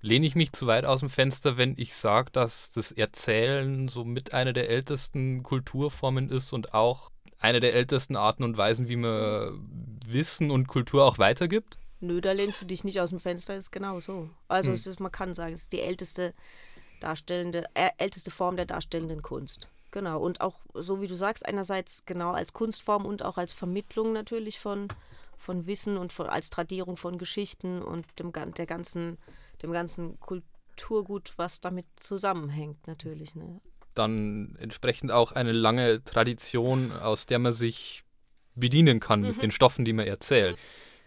Lehne ich mich zu weit aus dem Fenster, wenn ich sage, dass das Erzählen so mit einer der ältesten Kulturformen ist und auch eine der ältesten Arten und Weisen, wie man Wissen und Kultur auch weitergibt? Nö, da lehnst du dich nicht aus dem Fenster, ist genau so. Also Hm. es ist, man kann sagen, es ist die älteste darstellende, äh, älteste Form der darstellenden Kunst. Genau. Und auch, so wie du sagst, einerseits genau als Kunstform und auch als Vermittlung natürlich von, von Wissen und von, als Tradierung von Geschichten und dem, der ganzen, dem ganzen Kulturgut, was damit zusammenhängt, natürlich. Ne? Dann entsprechend auch eine lange Tradition, aus der man sich bedienen kann mit den Stoffen, die man erzählt.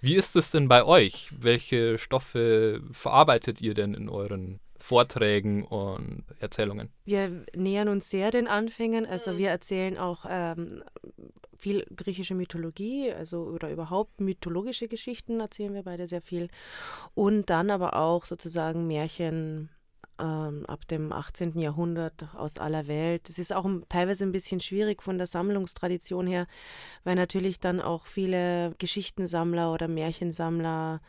Wie ist es denn bei euch? Welche Stoffe verarbeitet ihr denn in euren Vorträgen und Erzählungen? Wir nähern uns sehr den Anfängen. Also wir erzählen auch ähm, viel griechische Mythologie, also oder überhaupt mythologische Geschichten erzählen wir beide sehr viel. Und dann aber auch sozusagen Märchen ähm, ab dem 18. Jahrhundert aus aller Welt. Es ist auch teilweise ein bisschen schwierig von der Sammlungstradition her, weil natürlich dann auch viele Geschichtensammler oder Märchensammler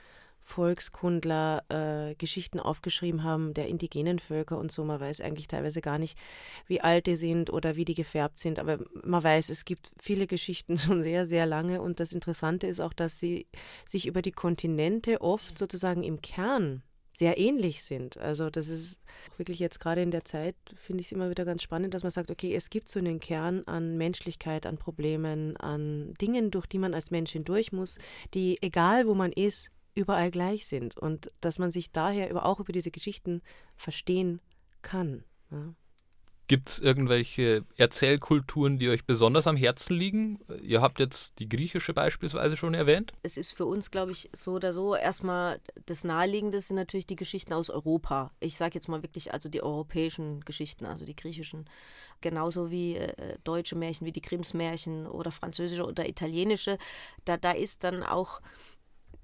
Volkskundler äh, Geschichten aufgeschrieben haben der indigenen Völker und so. Man weiß eigentlich teilweise gar nicht, wie alt die sind oder wie die gefärbt sind. Aber man weiß, es gibt viele Geschichten schon sehr, sehr lange. Und das Interessante ist auch, dass sie sich über die Kontinente oft sozusagen im Kern sehr ähnlich sind. Also das ist wirklich jetzt gerade in der Zeit, finde ich es immer wieder ganz spannend, dass man sagt, okay, es gibt so einen Kern an Menschlichkeit, an Problemen, an Dingen, durch die man als Mensch hindurch muss, die, egal wo man ist, überall gleich sind. Und dass man sich daher über, auch über diese Geschichten verstehen kann. Ja. Gibt es irgendwelche Erzählkulturen, die euch besonders am Herzen liegen? Ihr habt jetzt die griechische beispielsweise schon erwähnt. es ist für uns, glaube ich, so oder so erstmal das Naheliegende sind natürlich die Geschichten aus Europa. Ich sage jetzt mal wirklich also die europäischen Geschichten, also die griechischen, genauso wie äh, deutsche Märchen, wie die Grimms Märchen oder französische oder italienische. Da, da ist dann auch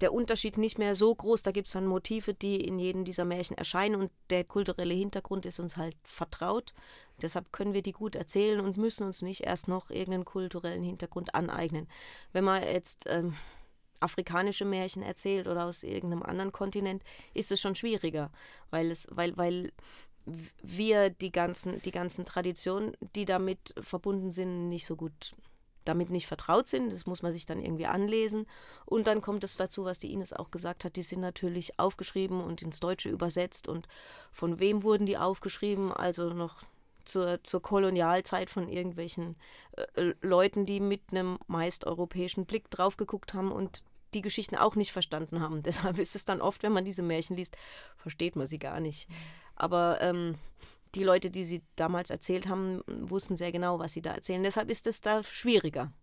der Unterschied nicht mehr so groß. Da gibt es dann Motive, die in jedem dieser Märchen erscheinen und der kulturelle Hintergrund ist uns halt vertraut. Deshalb können wir die gut erzählen und müssen uns nicht erst noch irgendeinen kulturellen Hintergrund aneignen. Wenn man jetzt ähm, afrikanische Märchen erzählt oder aus irgendeinem anderen Kontinent, ist es schon schwieriger, weil es, weil, weil wir die ganzen, die ganzen Traditionen, die damit verbunden sind, nicht so gut damit nicht vertraut sind. Das muss man sich dann irgendwie anlesen. Und dann kommt es dazu, was die Ines auch gesagt hat, die sind natürlich aufgeschrieben und ins Deutsche übersetzt. Und von wem wurden die aufgeschrieben? Also noch zur, zur Kolonialzeit von irgendwelchen äh, Leuten, die mit einem meist europäischen Blick drauf geguckt haben und die Geschichten auch nicht verstanden haben. Deshalb ist es dann oft, wenn man diese Märchen liest, versteht man sie gar nicht. Aber ähm, die Leute, die sie damals erzählt haben, wussten sehr genau, was sie da erzählen. Deshalb ist es da schwieriger.